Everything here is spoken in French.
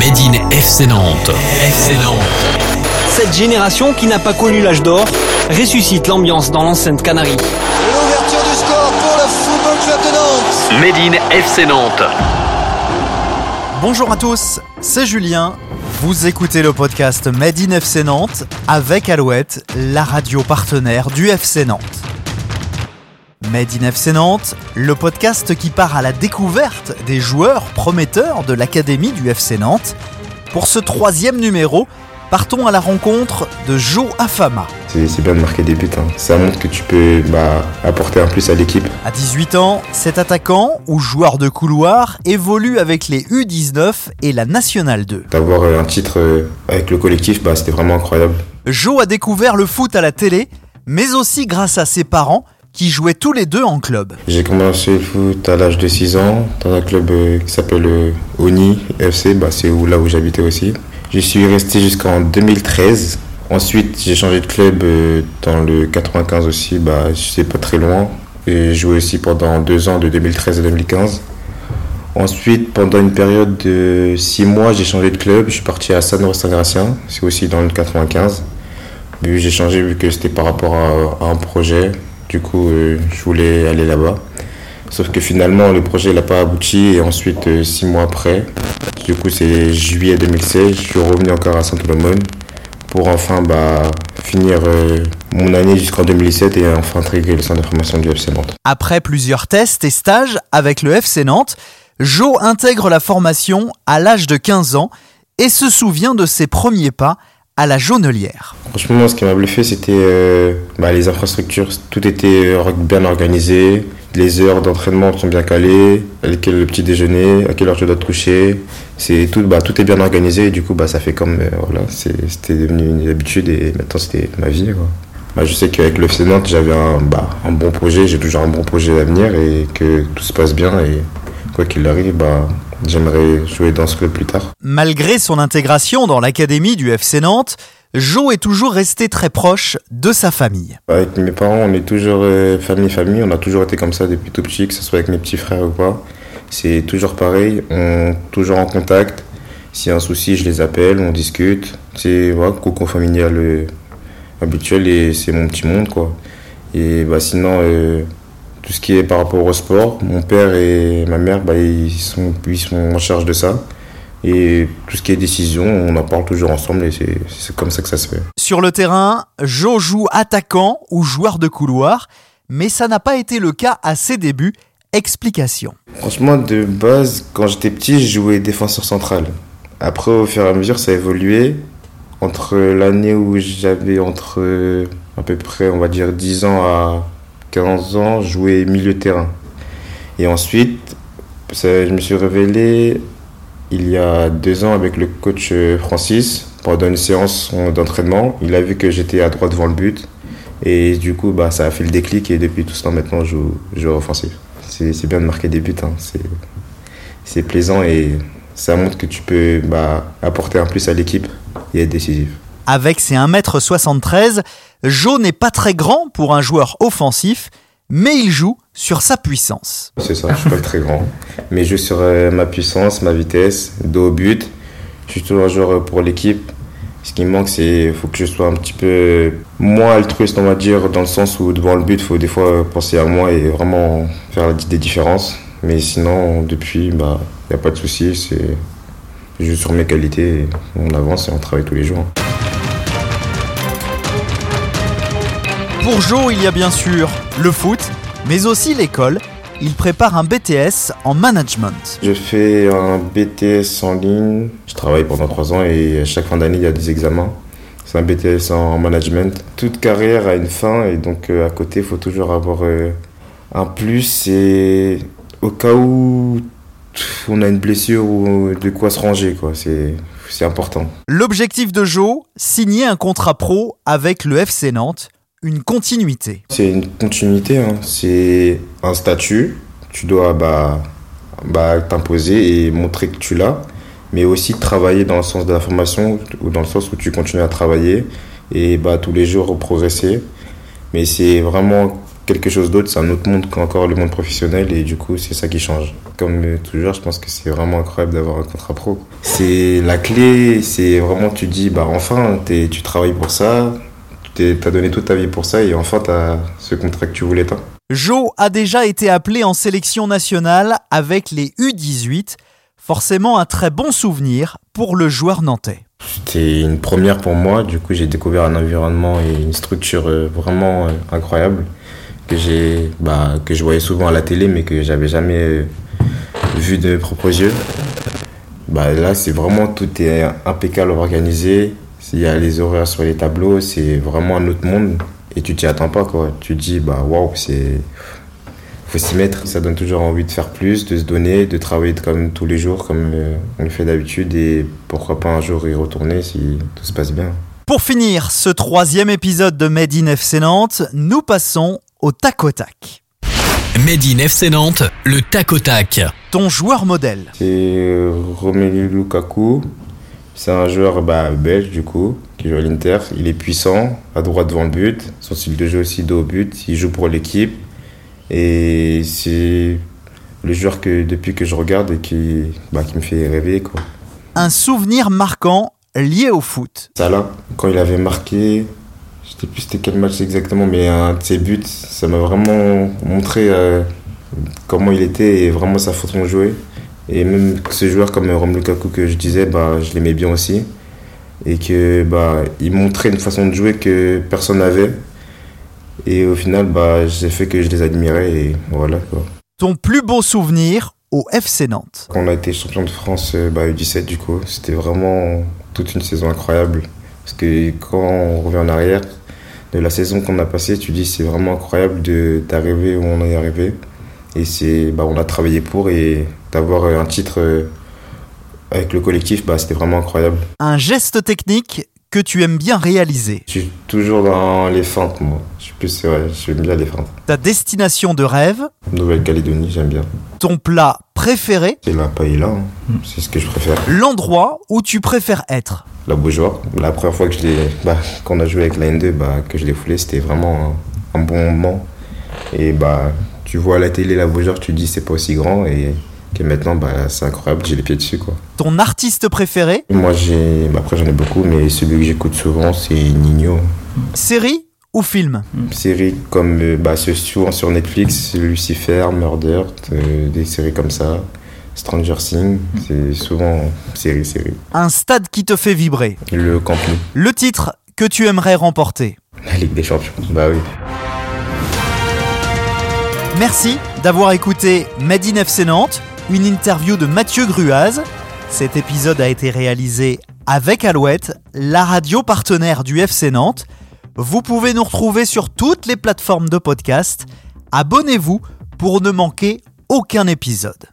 Made in FC Nantes. FC Nantes. Cette génération qui n'a pas connu l'âge d'or ressuscite l'ambiance dans l'enceinte Canarie. L'ouverture du score pour le Football Club de Nantes. Made in FC Nantes. Bonjour à tous, c'est Julien. Vous écoutez le podcast Made in FC Nantes avec Alouette, la radio partenaire du FC Nantes. Made in FC Nantes, le podcast qui part à la découverte des joueurs prometteurs de l'académie du FC Nantes. Pour ce troisième numéro, partons à la rencontre de Joe Afama. C'est bien de marquer des buts. hein. Ça montre que tu peux bah, apporter un plus à l'équipe. À 18 ans, cet attaquant ou joueur de couloir évolue avec les U19 et la Nationale 2. D'avoir euh, un titre euh, avec le collectif, bah, c'était vraiment incroyable. Joe a découvert le foot à la télé, mais aussi grâce à ses parents qui jouaient tous les deux en club. J'ai commencé le foot à l'âge de 6 ans dans un club euh, qui s'appelle euh, Oni FC, bah, c'est là où j'habitais aussi. J'y suis resté jusqu'en 2013. Ensuite, j'ai changé de club euh, dans le 95 aussi, bah, c'est pas très loin. J'ai joué aussi pendant deux ans, de 2013 à 2015. Ensuite, pendant une période de 6 mois, j'ai changé de club. Je suis parti à San Saint-Gratien, c'est aussi dans le 95. Mais j'ai changé vu que c'était par rapport à un projet. Du coup, euh, je voulais aller là-bas. Sauf que finalement, le projet n'a pas abouti. Et ensuite, euh, six mois après, du coup, c'est juillet 2016, je suis revenu encore à Saint-Olomone pour enfin bah, finir euh, mon année jusqu'en 2017 et enfin intégrer le centre de formation du FC Nantes. Après plusieurs tests et stages avec le FC Nantes, Joe intègre la formation à l'âge de 15 ans et se souvient de ses premiers pas à la Jaunelière. Franchement, ce qui m'a bluffé, c'était euh, bah, les infrastructures. Tout était euh, bien organisé. Les heures d'entraînement sont bien calées. Quel le petit déjeuner, à quelle heure tu dois te coucher? Tout, bah, tout est bien organisé et du coup, bah, ça fait comme euh, voilà, c'était devenu une habitude et maintenant c'était ma vie. Bah, je sais qu'avec le FC Nantes, j'avais un, bah, un bon projet. J'ai toujours un bon projet à venir et que tout se passe bien et quoi qu'il arrive, bah, j'aimerais jouer dans ce club plus tard. Malgré son intégration dans l'académie du FC Nantes, Joe est toujours resté très proche de sa famille. Avec mes parents, on est toujours euh, famille, famille. On a toujours été comme ça depuis tout petit, que ce soit avec mes petits frères ou pas. C'est toujours pareil. On est toujours en contact. S'il y a un souci, je les appelle, on discute. C'est voilà, cocon familial euh, habituel et c'est mon petit monde, quoi. Et bah, sinon, euh, tout ce qui est par rapport au sport, mon père et ma mère, bah, ils, sont, ils sont en charge de ça. Et tout ce qui est décision, on en parle toujours ensemble et c'est comme ça que ça se fait. Sur le terrain, Joe joue attaquant ou joueur de couloir, mais ça n'a pas été le cas à ses débuts. Explication. Franchement, de base, quand j'étais petit, je jouais défenseur central. Après, au fur et à mesure, ça a évolué. Entre l'année où j'avais entre à peu près, on va dire, 10 ans à 15 ans, je jouais milieu terrain. Et ensuite, je me suis révélé il y a deux ans avec le coach euh, Francis pendant une séance d'entraînement. Il a vu que j'étais à droite devant le but. Et du coup, bah, ça a fait le déclic. Et depuis tout ce temps, maintenant, je joue, offensif. C'est bien de marquer des buts. hein. C'est- C'est plaisant et ça montre que tu peux bah, apporter un plus à l'équipe et être décisif. Avec ses 1m73, Joe n'est pas très grand pour un joueur offensif, mais il joue sur sa puissance. C'est ça, je suis pas très grand. Mais je joue sur euh, ma puissance, ma vitesse, dos au but. Je suis toujours un joueur euh, pour l'équipe. Ce qui me manque, c'est faut que je sois un petit peu moins altruiste, on va dire, dans le sens où devant le but, il faut des fois euh, penser à moi et vraiment faire des différences. Mais sinon, depuis, il bah, n'y a pas de souci. Je joue sur mes qualités, on avance et on travaille tous les jours. Pour Joe, il y a bien sûr le foot, mais aussi l'école. Il prépare un BTS en management. Je fais un BTS en ligne. Je travaille pendant trois ans et à chaque fin d'année, il y a des examens. C'est un BTS en management. Toute carrière a une fin et donc euh, à côté, il faut toujours avoir euh, un plus. Et au cas où on a une blessure ou de quoi se ranger, quoi. C'est c'est important. L'objectif de Joe, signer un contrat pro avec le FC Nantes, une continuité. C'est une continuité, hein. c'est un statut. Tu dois bah, bah, t'imposer et montrer que tu l'as, mais aussi travailler dans le sens de la formation ou dans le sens où tu continues à travailler et bah, tous les jours progresser. Mais c'est vraiment quelque chose d'autre, c'est un autre monde qu'encore le monde professionnel et du coup c'est ça qui change. Comme toujours, je pense que c'est vraiment incroyable d'avoir un contrat pro. C'est la clé, c'est vraiment tu dis bah enfin tu travailles pour ça, tu as donné toute ta vie pour ça et enfin tu as ce contrat que tu voulais tant. Joe a déjà été appelé en sélection nationale avec les U18, forcément un très bon souvenir pour le joueur nantais. C'était une première pour moi, du coup j'ai découvert un environnement et une structure euh, vraiment euh, incroyable que j'ai bah, que je voyais souvent à la télé mais que j'avais jamais euh, vu de mes propres yeux. Bah, là c'est vraiment tout est impeccable organisé, il y a les horaires sur les tableaux, c'est vraiment un autre monde et tu t'y attends pas quoi. Tu te dis bah waouh c'est faut s'y mettre. Ça donne toujours envie de faire plus, de se donner, de travailler comme tous les jours, comme euh, on le fait d'habitude, et pourquoi pas un jour y retourner si tout se passe bien. Pour finir ce troisième épisode de Made in FC Nantes, nous passons au tac au tac. Made in FC Nantes, le tac au tac. Ton joueur modèle C'est euh, Romelu Lukaku. C'est un joueur bah, belge du coup, qui joue à l'Inter. Il est puissant, à droite devant le but. Son style de jeu aussi dos au but. Il joue pour l'équipe. Et c'est le joueur que depuis que je regarde et qui, bah, qui me fait rêver. Quoi. Un souvenir marquant lié au foot. Salah, quand il avait marqué, je sais plus c'était quel match exactement, mais un de ses buts, ça m'a vraiment montré euh, comment il était et vraiment sa façon de jouer. Et même ce joueur comme Romelu Lukaku que je disais, bah, je l'aimais bien aussi. Et que bah, il montrait une façon de jouer que personne n'avait. Et au final, bah, j'ai fait que je les admirais et voilà quoi. Ton plus beau souvenir au FC Nantes? Quand on a été champion de France euh, bah, U17 du coup, c'était vraiment toute une saison incroyable. Parce que quand on revient en arrière de la saison qu'on a passée, tu dis c'est vraiment incroyable d'arriver où on est arrivé. Et c'est, bah, on a travaillé pour et d'avoir un titre euh, avec le collectif, bah, c'était vraiment incroyable. Un geste technique que tu aimes bien réaliser Je suis toujours dans les feintes, moi. Je suis plus, ouais, j'aime bien les feintes. Ta destination de rêve? Nouvelle-Calédonie, j'aime bien. Ton plat préféré? C'est la paella, hein. c'est ce que je préfère. L'endroit où tu préfères être? La Beaujoire. La première fois que je l'ai, bah, qu'on a joué avec la N2, bah, que je l'ai foulé, c'était vraiment un, un, bon moment. Et bah, tu vois à la télé la Beaujoire, tu te dis c'est pas aussi grand et que maintenant bah, c'est incroyable, j'ai les pieds dessus quoi. Ton artiste préféré? Moi j'ai, bah, après j'en ai beaucoup, mais celui que j'écoute souvent c'est Nino. Série ou film? Série comme euh, bah, souvent sur Netflix, Lucifer, Murder, euh, des séries comme ça. Stranger Things, c'est souvent série, série. Un stade qui te fait vibrer Le Camp Nou. Le titre que tu aimerais remporter? La Ligue des Champions, bah oui. Merci d'avoir écouté Made in FC Nantes une interview de Mathieu Gruaz. Cet épisode a été réalisé avec Alouette, la radio partenaire du FC Nantes. Vous pouvez nous retrouver sur toutes les plateformes de podcast. Abonnez-vous pour ne manquer aucun épisode.